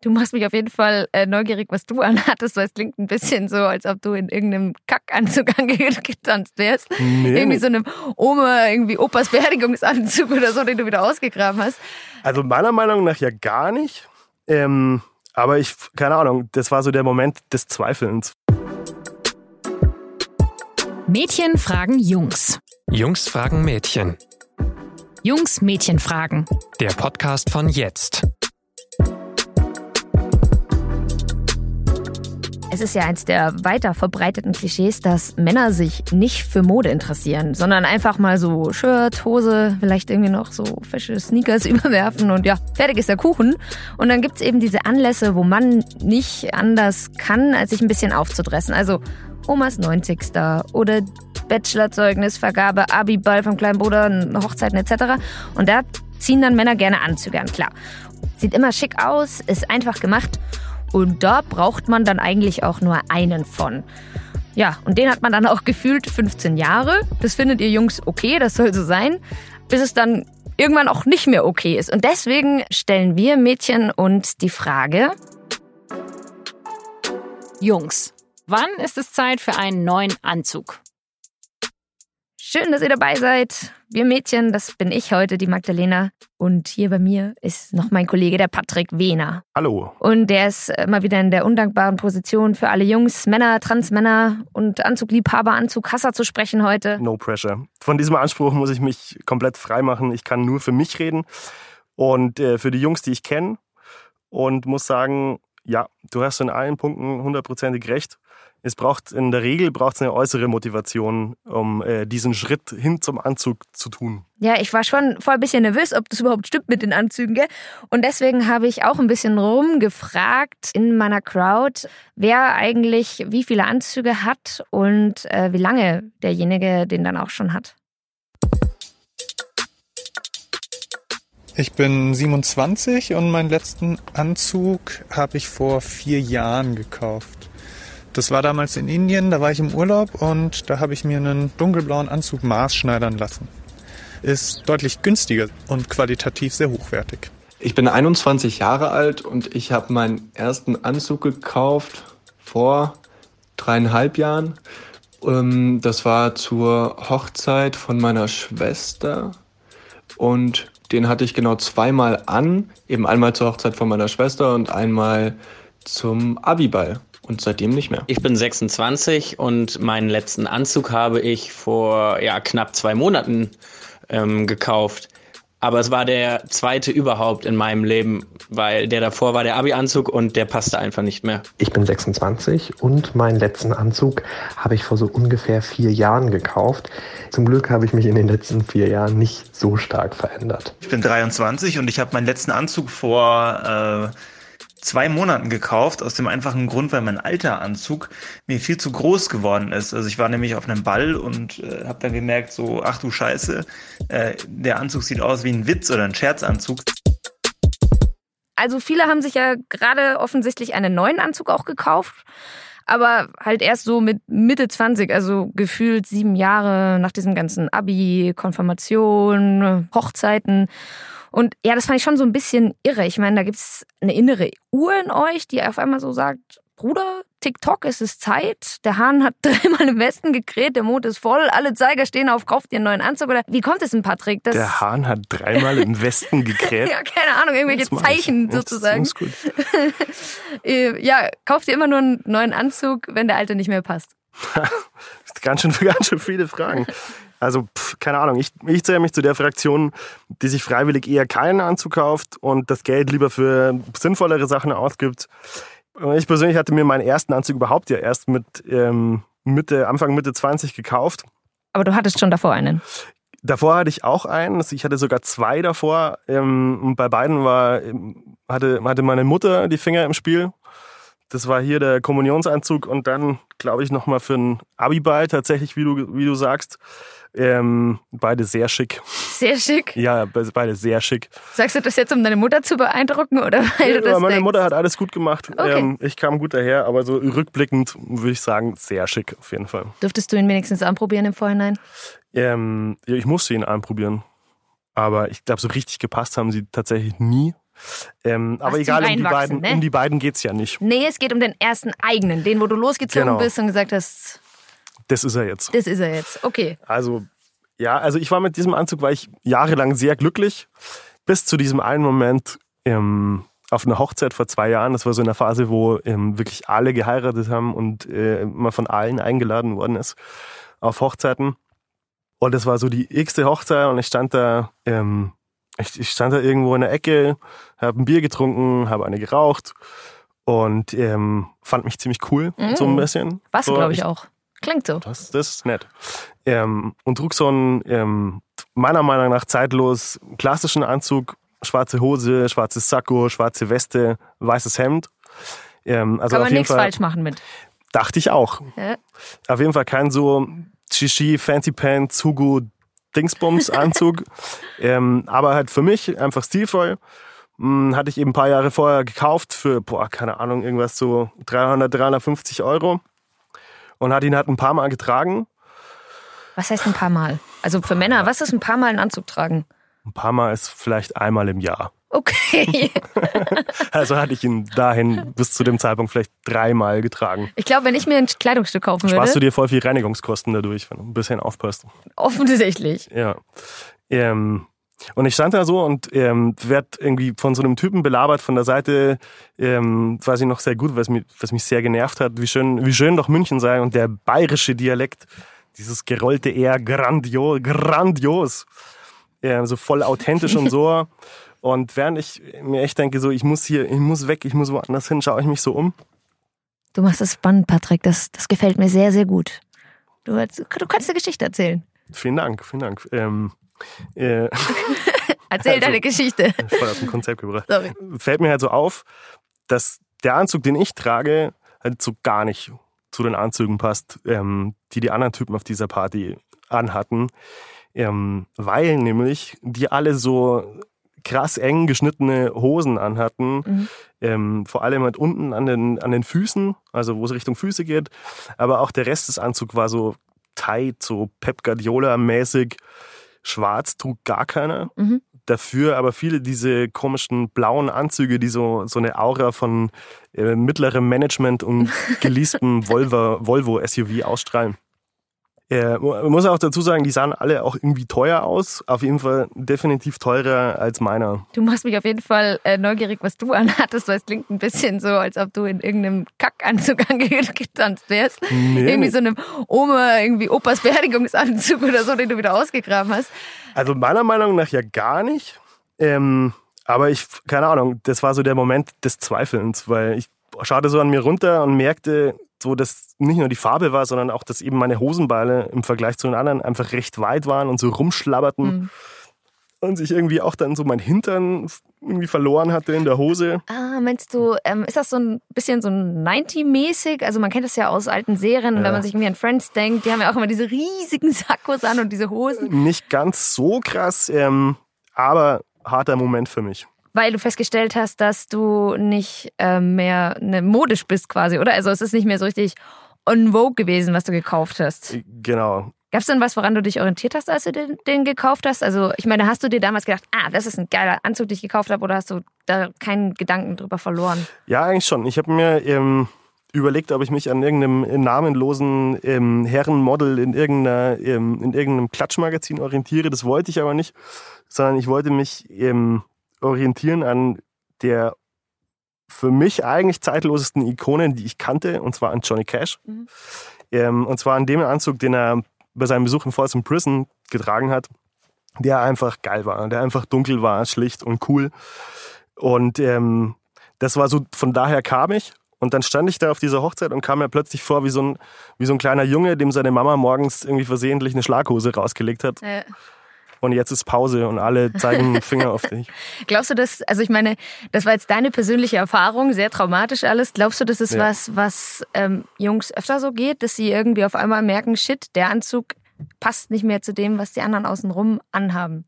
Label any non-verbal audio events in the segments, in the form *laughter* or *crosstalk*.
Du machst mich auf jeden Fall äh, neugierig, was du *laughs* anhattest, weil es klingt ein bisschen so, als ob du in irgendeinem Kackanzug *laughs* angetanzt wärst. Nee. Irgendwie so einem Oma, irgendwie Opas Beerdigungsanzug *laughs* oder so, den du wieder ausgegraben hast. Also meiner Meinung nach ja gar nicht. Ähm, aber ich, keine Ahnung, das war so der Moment des Zweifelns. Mädchen fragen Jungs. Jungs fragen Mädchen. Jungs Mädchen fragen. Der Podcast von jetzt. Es ist ja eins der weiter verbreiteten Klischees, dass Männer sich nicht für Mode interessieren, sondern einfach mal so Shirt, Hose, vielleicht irgendwie noch so fesche Sneakers *laughs* überwerfen und ja, fertig ist der Kuchen. Und dann gibt's eben diese Anlässe, wo man nicht anders kann, als sich ein bisschen aufzudressen. Also Omas 90. oder Bachelorzeugnisvergabe, Abi-Ball vom kleinen Bruder, Hochzeiten etc. Und da ziehen dann Männer gerne Anzüge an, klar. Sieht immer schick aus, ist einfach gemacht und da braucht man dann eigentlich auch nur einen von. Ja, und den hat man dann auch gefühlt 15 Jahre. Das findet ihr Jungs okay, das soll so sein, bis es dann irgendwann auch nicht mehr okay ist. Und deswegen stellen wir Mädchen uns die Frage, Jungs, wann ist es Zeit für einen neuen Anzug? Schön, dass ihr dabei seid. Wir Mädchen, das bin ich heute, die Magdalena. Und hier bei mir ist noch mein Kollege, der Patrick Wehner. Hallo. Und der ist immer wieder in der undankbaren Position für alle Jungs, Männer, Transmänner und Anzugliebhaber, Anzughasser zu sprechen heute. No pressure. Von diesem Anspruch muss ich mich komplett frei machen. Ich kann nur für mich reden und äh, für die Jungs, die ich kenne. Und muss sagen, ja, du hast in allen Punkten hundertprozentig recht es braucht in der Regel braucht eine äußere Motivation, um äh, diesen Schritt hin zum Anzug zu tun. Ja, ich war schon voll ein bisschen nervös, ob das überhaupt stimmt mit den Anzügen. Gell? Und deswegen habe ich auch ein bisschen rumgefragt in meiner Crowd, wer eigentlich wie viele Anzüge hat und äh, wie lange derjenige den dann auch schon hat. Ich bin 27 und meinen letzten Anzug habe ich vor vier Jahren gekauft. Das war damals in Indien, da war ich im Urlaub und da habe ich mir einen dunkelblauen Anzug maßschneidern lassen. Ist deutlich günstiger und qualitativ sehr hochwertig. Ich bin 21 Jahre alt und ich habe meinen ersten Anzug gekauft vor dreieinhalb Jahren. Ähm, das war zur Hochzeit von meiner Schwester und den hatte ich genau zweimal an, eben einmal zur Hochzeit von meiner Schwester und einmal zum Abiball und seitdem nicht mehr. Ich bin 26 und meinen letzten Anzug habe ich vor ja, knapp zwei Monaten ähm, gekauft. Aber es war der zweite überhaupt in meinem Leben, weil der davor war der Abi-Anzug und der passte einfach nicht mehr. Ich bin 26 und meinen letzten Anzug habe ich vor so ungefähr vier Jahren gekauft. Zum Glück habe ich mich in den letzten vier Jahren nicht so stark verändert. Ich bin 23 und ich habe meinen letzten Anzug vor... Äh zwei Monaten gekauft, aus dem einfachen Grund, weil mein alter Anzug mir viel zu groß geworden ist. Also ich war nämlich auf einem Ball und äh, habe dann gemerkt, so, ach du Scheiße, äh, der Anzug sieht aus wie ein Witz oder ein Scherzanzug. Also viele haben sich ja gerade offensichtlich einen neuen Anzug auch gekauft, aber halt erst so mit Mitte 20, also gefühlt sieben Jahre nach diesem ganzen Abi, Konfirmation, Hochzeiten. Und ja, das fand ich schon so ein bisschen irre. Ich meine, da gibt es eine innere Uhr in euch, die auf einmal so sagt, Bruder, TikTok, es ist Zeit. Der Hahn hat *laughs* dreimal im Westen gekräht, der Mond ist voll, alle Zeiger stehen auf, kauft dir einen neuen Anzug. Oder wie kommt es denn, Patrick? Das der Hahn hat dreimal im Westen gekräht. *laughs* ja, keine Ahnung, irgendwelche Zeichen sozusagen. Das ist gut. *laughs* Äh, ja, kauft dir immer nur einen neuen Anzug, wenn der alte nicht mehr passt. ganz schön, ganz schön viele Fragen. Also, pff, keine Ahnung, ich, ich zähle mich zu der Fraktion, die sich freiwillig eher keinen Anzug kauft und das Geld lieber für sinnvollere Sachen ausgibt. Ich persönlich hatte mir meinen ersten Anzug überhaupt ja erst mit ähm, Mitte, Anfang Mitte 20 gekauft. Aber du hattest schon davor einen? Davor hatte ich auch einen. Also ich hatte sogar zwei davor. Ähm, und bei beiden war, ähm, hatte, hatte meine Mutter die Finger im Spiel. Das war hier der Kommunionsanzug und dann, glaube ich, nochmal für einen Abiball tatsächlich, wie du, wie du sagst. Ähm, beide sehr schick. Sehr schick? Ja, beide sehr schick. Sagst du das jetzt, um deine Mutter zu beeindrucken oder weil ja, du das Meine denkst? Mutter hat alles gut gemacht. Okay. Ähm, ich kam gut daher, aber so rückblickend würde ich sagen, sehr schick auf jeden Fall. Dürftest du ihn wenigstens anprobieren im Vorhinein? Ähm, ja, ich musste ihn anprobieren. Aber ich glaube, so richtig gepasst haben sie tatsächlich nie. Ähm, aber egal, um die beiden, ne? um die beiden geht's ja nicht. Nee, es geht um den ersten eigenen, den, wo du losgezogen Genau. bist und gesagt hast, Das ist er jetzt. das ist er jetzt. Okay. Also, ja, also ich war mit diesem Anzug, war ich jahrelang sehr glücklich, bis zu diesem einen Moment ähm, auf einer Hochzeit vor zwei Jahren. Das war so eine Phase, wo ähm, wirklich alle geheiratet haben und äh, man von allen eingeladen worden ist auf Hochzeiten. Und es war so die x-te Hochzeit und ich stand da, ähm, ich, ich stand da irgendwo in der Ecke, habe ein Bier getrunken, habe eine geraucht und ähm, fand mich ziemlich cool, so ein Mm. bisschen. Du, so, glaube ich, auch. Klingt so. das, das ist nett. Ähm, und trug so einen, ähm, meiner Meinung nach zeitlos klassischen Anzug, schwarze Hose, schwarzes Sakko, schwarze Weste, weißes Hemd. Ähm, also Kann man nichts Fall falsch machen mit. dachte ich auch. Ja. Auf jeden Fall kein so Shishi, Fancy Pants, Hugo, Dingsbums Anzug. *laughs* ähm, aber halt für mich einfach stilvoll. Hm, hatte ich eben ein paar Jahre vorher gekauft für, boah, keine Ahnung, irgendwas so 300, 350 Euro. Und hat ihn halt ein paar Mal getragen. Was heißt ein paar Mal? Also für Männer, was ist ein paar Mal einen Anzug tragen? Ein paar Mal ist vielleicht einmal im Jahr. Okay. *laughs* Also hatte ich ihn dahin bis zu dem Zeitpunkt vielleicht dreimal getragen. Ich glaube, wenn ich mir ein Kleidungsstück kaufen Sparst du würde, dir voll viel Reinigungskosten dadurch, wenn du ein bisschen aufpasst. offensichtlich. Ja. Ähm, und ich stand da so und ähm, werd irgendwie von so einem Typen belabert von der Seite, ähm, weiß ich noch sehr gut, was mich, was mich sehr genervt hat, wie schön, wie schön doch München sei und der bayerische Dialekt, dieses gerollte R, grandios, grandios, ähm, so voll authentisch und so. *laughs* Und während ich mir echt denke, so ich muss hier, ich muss weg, ich muss woanders hin, schaue ich mich so um. Du machst das spannend, Patrick. Das, das gefällt mir sehr, sehr gut. Du, du kannst eine Geschichte erzählen. Vielen Dank, vielen Dank. Ähm, äh, *laughs* Erzähl Also- deine Geschichte. *laughs* voll aus dem Konzept gebracht. Sorry. fällt mir halt so auf, dass der Anzug, den ich trage, halt so gar nicht zu den Anzügen passt, ähm, die die anderen Typen auf dieser Party anhatten. Ähm, weil nämlich die alle so krass eng geschnittene Hosen anhatten. Mhm. Ähm, vor allem halt unten an den, an den Füßen, also wo es Richtung Füße geht. Aber auch der Rest des Anzugs war so tight, so Pep Guardiola-mäßig. Schwarz trug gar keiner. Mhm. Dafür aber viele diese komischen blauen Anzüge, die so, so eine Aura von äh, mittlerem Management und *laughs* geleastem Volvo, Volvo SUV ausstrahlen. Äh, man muss auch dazu sagen, die sahen alle auch irgendwie teuer aus. Auf jeden Fall definitiv teurer als meiner. Du machst mich auf jeden Fall äh, neugierig, was du anhattest, weil es klingt ein bisschen so, als ob du in irgendeinem Kackanzug *laughs* angetanzt wärst. Nee. Irgendwie so einem Oma, irgendwie Opas Beerdigungsanzug oder so, den du wieder ausgegraben hast. Also meiner Meinung nach ja gar nicht. Ähm, aber ich, keine Ahnung, das war so der Moment des Zweifelns, weil ich schaute so an mir runter und merkte, so dass nicht nur die Farbe war, sondern auch, dass eben meine Hosenbeine im Vergleich zu den anderen einfach recht weit waren und so rumschlabberten Mhm. und sich irgendwie auch dann so mein Hintern irgendwie verloren hatte in der Hose. Ah, meinst du, ähm, ist das so ein bisschen so 90-mäßig? Also man kennt das ja aus alten Serien, Ja. wenn man sich irgendwie an Friends denkt, die haben ja auch immer diese riesigen Sakkos an und diese Hosen, Nicht ganz so krass, ähm, aber harter Moment für mich. Weil du festgestellt hast, dass du nicht ähm, mehr ne, modisch bist quasi, oder? Also es ist nicht mehr so richtig on vogue gewesen, was du gekauft hast. Genau. Gab es denn was, woran du dich orientiert hast, als du den, den gekauft hast? Also ich meine, hast du dir damals gedacht, ah, das ist ein geiler Anzug, den ich gekauft habe, oder hast du da keinen Gedanken drüber verloren? Ja, eigentlich schon. Ich habe mir ähm, überlegt, ob ich mich an irgendeinem namenlosen ähm, Herrenmodel in, irgendeiner, ähm, in irgendeinem Klatschmagazin orientiere. Das wollte ich aber nicht, sondern ich wollte mich ähm, orientieren an der für mich eigentlich zeitlosesten Ikonen, die ich kannte, und zwar an Johnny Cash. Mhm. Ähm, und zwar an dem Anzug, den er bei seinem Besuch in Folsom Prison getragen hat, der einfach geil war, der einfach dunkel war, schlicht und cool. Und ähm, das war so, von daher kam ich. Und dann stand ich da auf dieser Hochzeit und kam mir plötzlich vor wie so ein, wie so ein kleiner Junge, dem seine Mama morgens irgendwie versehentlich eine Schlaghose rausgelegt hat. Äh, Und jetzt ist Pause und alle *laughs* zeigen den Finger auf dich. glaubst du das, also ich meine, das war jetzt deine persönliche Erfahrung, sehr traumatisch alles. Glaubst du, das ist Ja. was, was ähm, Jungs öfter so geht, dass sie irgendwie auf einmal merken, shit, der Anzug passt nicht mehr zu dem, was die anderen außenrum anhaben?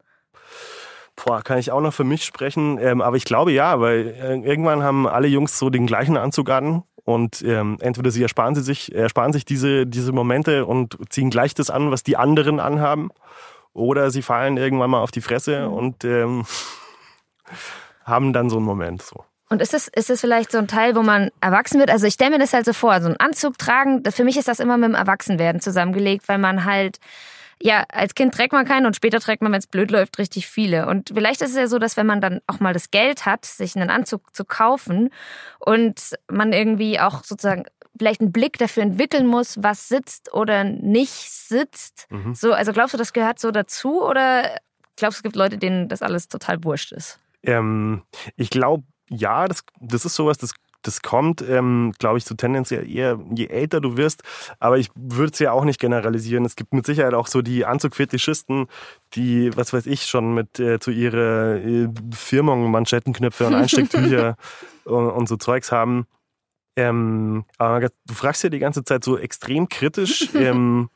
Boah, kann ich auch noch für mich sprechen. Ähm, aber ich glaube ja, weil äh, irgendwann haben alle Jungs so den gleichen Anzug an. Und ähm, entweder sie ersparen sie sich, ersparen sich diese, diese Momente und ziehen gleich das an, was die anderen anhaben. Oder sie fallen irgendwann mal auf die Fresse und ähm, haben dann so einen Moment so. Und ist es, ist es vielleicht so ein Teil, wo man erwachsen wird? Also ich stelle mir das halt so vor, so einen Anzug tragen, für mich ist das immer mit dem Erwachsenwerden zusammengelegt, weil man halt, ja, als Kind trägt man keinen und später trägt man, wenn es blöd läuft, richtig viele. Und vielleicht ist es ja so, dass wenn man dann auch mal das Geld hat, sich einen Anzug zu kaufen und man irgendwie auch sozusagen vielleicht einen Blick dafür entwickeln muss, was sitzt oder nicht sitzt. Mhm. So, also glaubst du, das gehört so dazu oder glaubst du, es gibt Leute, denen das alles total wurscht ist? Ähm, ich glaube, ja, das, das ist sowas, das, das kommt, ähm, glaube ich, so tendenziell eher, je älter du wirst. Aber ich würde es ja auch nicht generalisieren. Es gibt mit Sicherheit auch so die Anzugfetischisten, die, was weiß ich, schon mit äh, zu ihrer äh, Firmung Manschettenknöpfe und *laughs* Einstecktücher und, und so Zeugs haben. Ähm, aber du fragst ja die ganze Zeit so extrem kritisch. *laughs* ähm,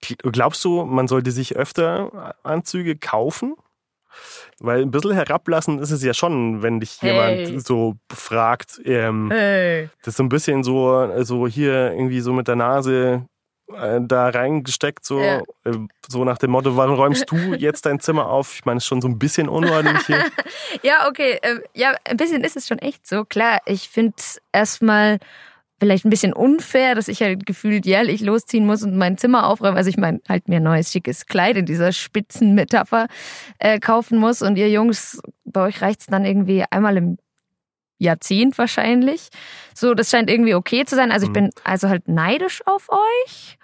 glaubst du, man sollte sich öfter Anzüge kaufen? Weil ein bisschen herablassen ist es ja schon, wenn dich Hey. jemand so fragt. Ähm, Hey. Das ist so ein bisschen so, so hier irgendwie so mit der Nase äh, da reingesteckt, so, Ja. äh, so nach dem Motto, warum räumst du jetzt dein Zimmer auf? Ich meine, es ist schon so ein bisschen unordentlich hier. *laughs* Ja, okay. ähm, Ja, ein bisschen ist es schon echt so. Klar, ich finde es erstmal vielleicht ein bisschen unfair, dass ich halt gefühlt jährlich losziehen muss und mein Zimmer aufräumen. Also ich meine, halt mir ein neues, schickes Kleid in dieser Spitzenmetapher äh, kaufen muss. Und ihr Jungs, bei euch reicht's dann irgendwie einmal im Jahrzehnt wahrscheinlich. So, das scheint irgendwie okay zu sein. Also ich Mhm. bin also halt neidisch auf euch.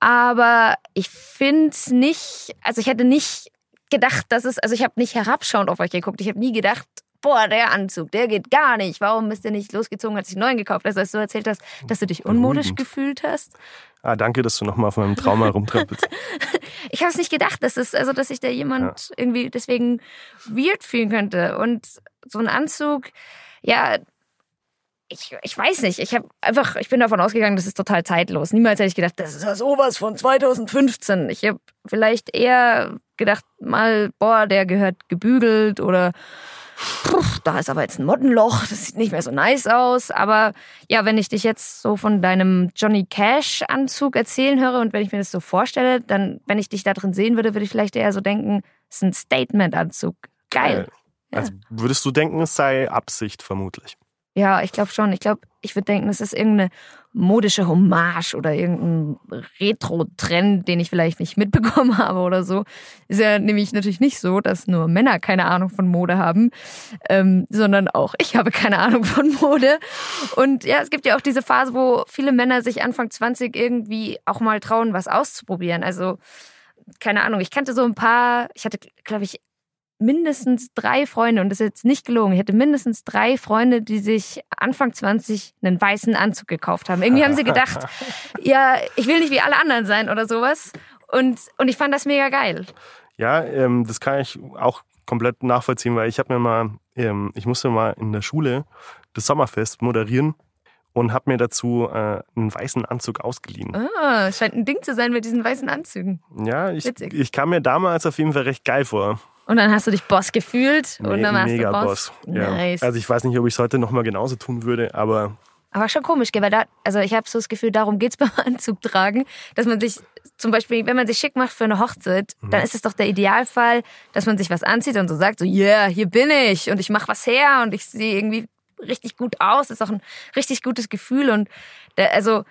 Aber ich finde es nicht, also ich hätte nicht gedacht, dass es, also ich habe nicht herabschauend auf euch geguckt. Ich habe nie gedacht, boah, der Anzug, der geht gar nicht. Warum bist du nicht losgezogen, als ich einen neuen gekauft hast, als du erzählt hast, dass du dich unmodisch Beruhigend. gefühlt hast? Ah, danke, dass du nochmal auf meinem Trauma rumtrappelst. *laughs* Ich habe es nicht gedacht, dass es, also dass sich da jemand irgendwie deswegen weird fühlen könnte. Und so ein Anzug, ja, ich, ich weiß nicht. Ich habe einfach, ich bin davon ausgegangen, das ist total zeitlos. Niemals hätte ich gedacht, das ist ja sowas von 2015. Ich habe vielleicht eher gedacht, mal, boah, der gehört gebügelt oder puh, da ist aber jetzt ein Mottenloch, das sieht nicht mehr so nice aus. Aber ja, wenn ich dich jetzt so von deinem Johnny Cash Anzug erzählen höre und wenn ich mir das so vorstelle, dann, wenn ich dich da drin sehen würde, würde ich vielleicht eher so denken, es ist ein Statement-Anzug. Geil. Also würdest du denken, es sei Absicht vermutlich? Ja, ich glaube schon. Ich glaube, ich würde denken, es ist irgendeine modische Hommage oder irgendein Retro-Trend, den ich vielleicht nicht mitbekommen *laughs* habe oder so. Ist ja nämlich natürlich nicht so, dass nur Männer keine Ahnung von Mode haben, ähm, sondern auch ich habe keine Ahnung von Mode. Und ja, es gibt ja auch diese Phase, wo viele Männer sich Anfang 20 irgendwie auch mal trauen, was auszuprobieren. Also, keine Ahnung, ich kannte so ein paar, ich hatte, glaube ich, mindestens drei Freunde, und das ist jetzt nicht gelogen, ich hatte mindestens drei Freunde, die sich Anfang 20 einen weißen Anzug gekauft haben. Irgendwie haben sie gedacht, *laughs* ja, ich will nicht wie alle anderen sein oder sowas. Und, und ich fand das mega geil. Ja, ähm, das kann ich auch komplett nachvollziehen, weil ich habe mir mal, ähm, ich musste mal in der Schule das Sommerfest moderieren und habe mir dazu äh, einen weißen Anzug ausgeliehen. Ah, scheint ein Ding zu sein mit diesen weißen Anzügen. Ja, ich, Witzig. ich kam mir damals auf jeden Fall recht geil vor. Und dann hast du dich Boss gefühlt und Me- dann warst Mega du Boss. Boss. Ja. Nice. Also ich weiß nicht, ob ich es heute nochmal genauso tun würde, aber Aber schon komisch, gell? weil da, also ich habe so das Gefühl, darum geht's *laughs* beim Anzug tragen, dass man sich zum Beispiel, wenn man sich schick macht für eine Hochzeit, dann ist es doch der Idealfall, dass man sich was anzieht und so sagt, so, yeah, hier bin ich und ich mache was her und ich sehe irgendwie richtig gut aus. Das ist auch ein richtig gutes Gefühl und da, also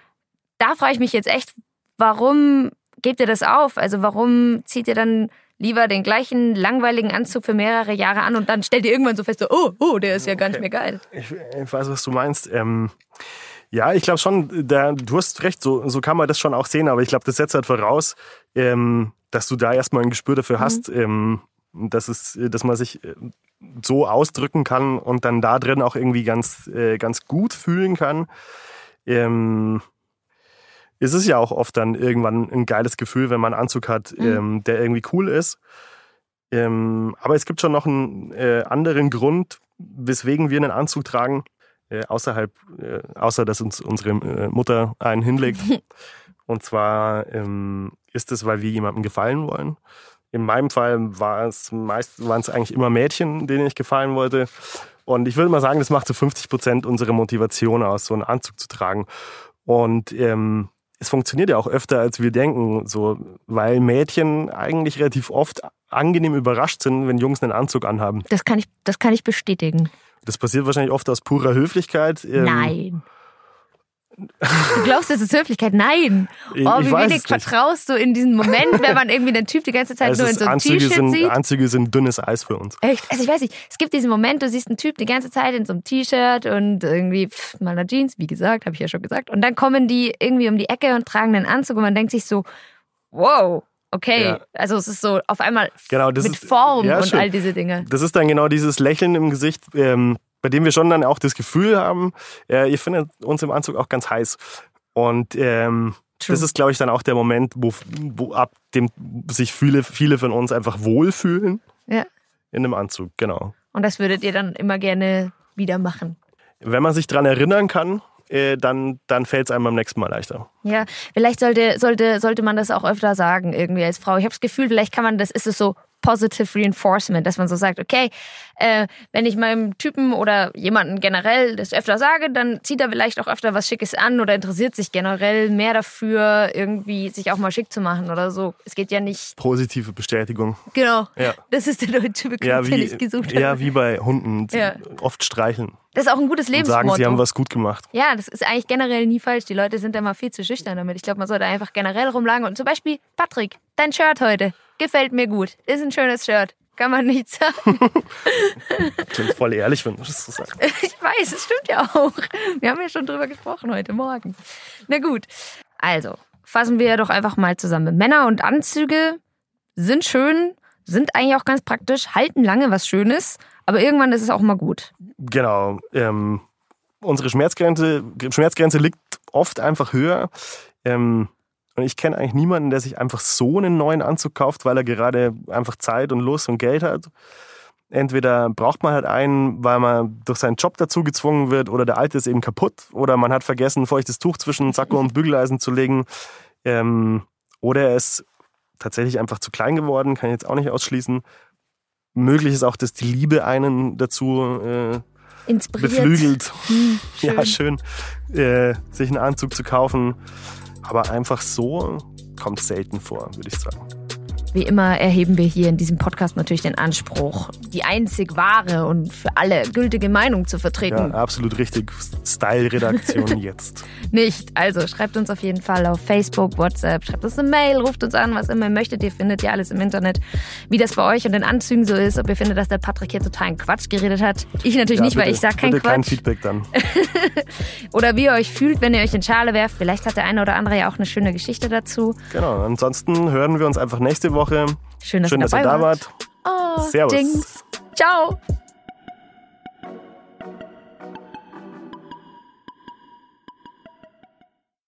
da frage ich mich jetzt echt, warum gebt ihr das auf? Also warum zieht ihr dann lieber den gleichen langweiligen Anzug für mehrere Jahre an und dann stellt ihr irgendwann so fest, so, oh, oh, der ist ja gar nicht mehr geil. ich, ich weiß, was du meinst. Ähm, ja, ich glaube schon, da, du hast recht, so, so kann man das schon auch sehen, aber ich glaube, das setzt halt voraus, ähm, dass du da erstmal ein Gespür dafür hast, ähm, dass, es, dass man sich äh, so ausdrücken kann und dann da drin auch irgendwie ganz, äh, ganz gut fühlen kann. Ähm, es ist ja auch oft dann irgendwann ein geiles Gefühl, wenn man einen Anzug hat, ähm, der irgendwie cool ist. Ähm, aber es gibt schon noch einen äh, anderen Grund, weswegen wir einen Anzug tragen, äh, außerhalb, äh, außer dass uns unsere äh, Mutter einen hinlegt. *laughs* Und zwar ähm, ist es, weil wir jemandem gefallen wollen. In meinem Fall war es meist, waren es eigentlich immer Mädchen, denen ich gefallen wollte. Und ich würde mal sagen, das macht so 50 Prozent unserer Motivation aus, so einen Anzug zu tragen. Und ähm, es funktioniert ja auch öfter, als wir denken, so, weil Mädchen eigentlich relativ oft angenehm überrascht sind, wenn Jungs einen Anzug anhaben. Das kann ich, das kann ich bestätigen. Das passiert wahrscheinlich oft aus purer Höflichkeit. Ähm, Nein. Du glaubst, das ist Höflichkeit? Nein. Oh, wie wenig vertraust du in diesen Moment, wenn man irgendwie den Typ die ganze Zeit es nur in so einem T-Shirt sieht? Anzüge sind dünnes Eis für uns. Echt? Also ich weiß nicht, es gibt diesen Moment, du siehst einen Typ die ganze Zeit in so einem T-Shirt und irgendwie pff, mal einer Jeans, wie gesagt, habe ich ja schon gesagt. Und dann kommen die irgendwie um die Ecke und tragen einen Anzug und man denkt sich so, wow, okay. Ja. Also es ist so auf einmal Genau, das mit ist- Form ja, und schön. all diese Dinge. Das ist dann genau dieses Lächeln im Gesicht, ähm, bei dem wir schon dann auch das Gefühl haben, äh, ihr findet uns im Anzug auch ganz heiß. Und ähm, das ist, glaube ich, dann auch der Moment, wo, wo ab dem sich viele, viele von uns einfach wohlfühlen Ja. in einem Anzug, genau. Und das würdet ihr dann immer gerne wieder machen. Wenn man sich dran erinnern kann, äh, dann, dann fällt es einem beim nächsten Mal leichter. Ja, vielleicht sollte, sollte, sollte man das auch öfter sagen, irgendwie als Frau. Ich habe das Gefühl, vielleicht kann man das, ist es so positive reinforcement, dass man so sagt, okay, äh, wenn ich meinem Typen oder jemanden generell das öfter sage, dann zieht er vielleicht auch öfter was Schickes an oder interessiert sich generell mehr dafür, irgendwie sich auch mal schick zu machen oder so. Es geht ja nicht. Positive Bestätigung. Genau. Ja. Das ist der deutsche Begriff, Ja, den wie, ich gesucht habe. ja, wie bei Hunden. Ja. Oft streicheln. Das ist auch ein gutes Und Lebensmotto. sagen, sie haben was gut gemacht. Ja, das ist eigentlich generell nie falsch. Die Leute sind da mal viel zu schüchtern damit. Ich glaube, man sollte einfach generell rumlagen. Und zum Beispiel, Patrick, dein Shirt heute gefällt mir gut. Ist ein schönes Shirt. Kann man nicht sagen. *laughs* Klingt voll ehrlich, wenn du das so sagst. *laughs* Ich weiß, es stimmt ja auch. Wir haben ja schon drüber gesprochen heute Morgen. Na gut. Also, fassen wir doch einfach mal zusammen. Männer und Anzüge sind schön, sind eigentlich auch ganz praktisch, halten lange was Schönes, aber irgendwann ist es auch mal gut. Genau. Ähm, unsere Schmerzgrenze, Schmerzgrenze liegt oft einfach höher. Ähm, und ich kenne eigentlich niemanden, der sich einfach so einen neuen Anzug kauft, weil er gerade einfach Zeit und Lust und Geld hat. Entweder braucht man halt einen, weil man durch seinen Job dazu gezwungen wird, oder der alte ist eben kaputt, oder man hat vergessen, ein feuchtes Tuch zwischen Sakko und Bügeleisen zu legen. Ähm, oder er ist tatsächlich einfach zu klein geworden, kann ich jetzt auch nicht ausschließen. Möglich ist auch, dass die Liebe einen dazu äh, Inspiriert. beflügelt. Hm, *laughs* Ja, schön, äh, sich einen Anzug zu kaufen. Aber einfach so kommt selten vor, würde ich sagen. Wie immer erheben wir hier in diesem Podcast natürlich den Anspruch, die einzig wahre und für alle gültige Meinung zu Ja, vertreten. absolut richtig. Style-Redaktion *laughs* jetzt. Nicht. Also schreibt uns auf jeden Fall auf Facebook, WhatsApp, schreibt uns eine Mail, ruft uns an, was immer ihr möchtet. Ihr findet ja alles im Internet, wie das bei euch und den Anzügen so ist. Ob ihr findet, dass der Patrick hier totalen Quatsch geredet hat. Ich natürlich Ja, nicht, weil bitte- ich sag kein bitte kein Quatsch. Feedback dann. *laughs* Oder wie ihr euch fühlt, wenn ihr euch in Schale werft. Vielleicht hat der eine oder andere ja auch eine schöne Geschichte dazu. Genau. Ansonsten hören wir uns einfach nächste Woche. Schön, dass Schön, ihr dass ihr dabei da wart. wart. Oh, Servus. Dings. Ciao.